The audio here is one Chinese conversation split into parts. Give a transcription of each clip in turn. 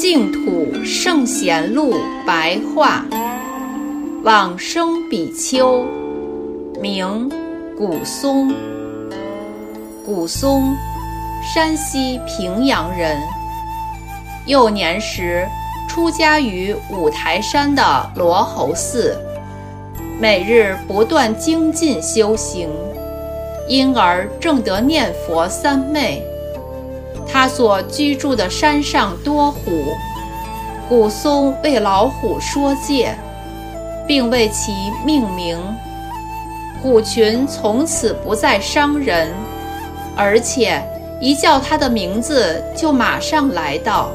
净土圣贤录白话，往生比丘，名古松。古松，山西平阳人。幼年时出家于五台山的罗侯寺，每日不断精进修行，因而正得念佛三昧。他所居住的山上多虎，古松为老虎说戒，并为其命名。虎群从此不再伤人，而且一叫他的名字就马上来到。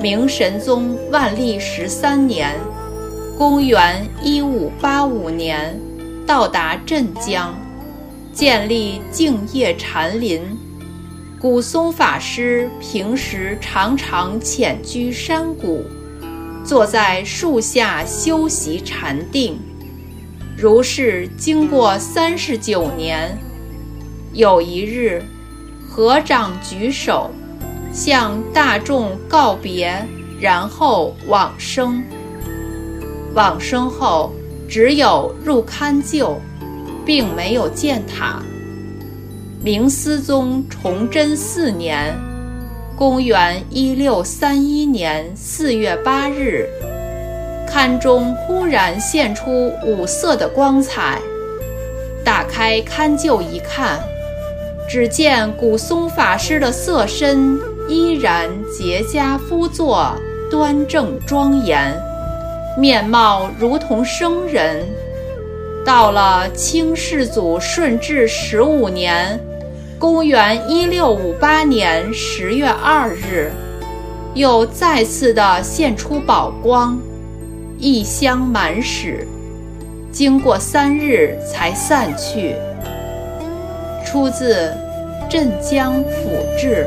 明神宗万历十三年（公元1585年），到达镇江，建立敬业禅林。古松法师平时常常潜居山谷，坐在树下修习禅定。如是经过三十九年，有一日，合掌举手，向大众告别，然后往生。往生后，只有入龛臼，并没有建塔。明思宗崇祯四年（公元1631年4月8日），龛中忽然现出五色的光彩。打开龛臼一看，只见古松法师的色身依然结跏趺坐，端正庄严，面貌如同生人。到了清世祖顺治十五年。公元一六五八年十月二日，又再次的献出宝光，一香满室，经过三日才散去。出自《镇江府志》。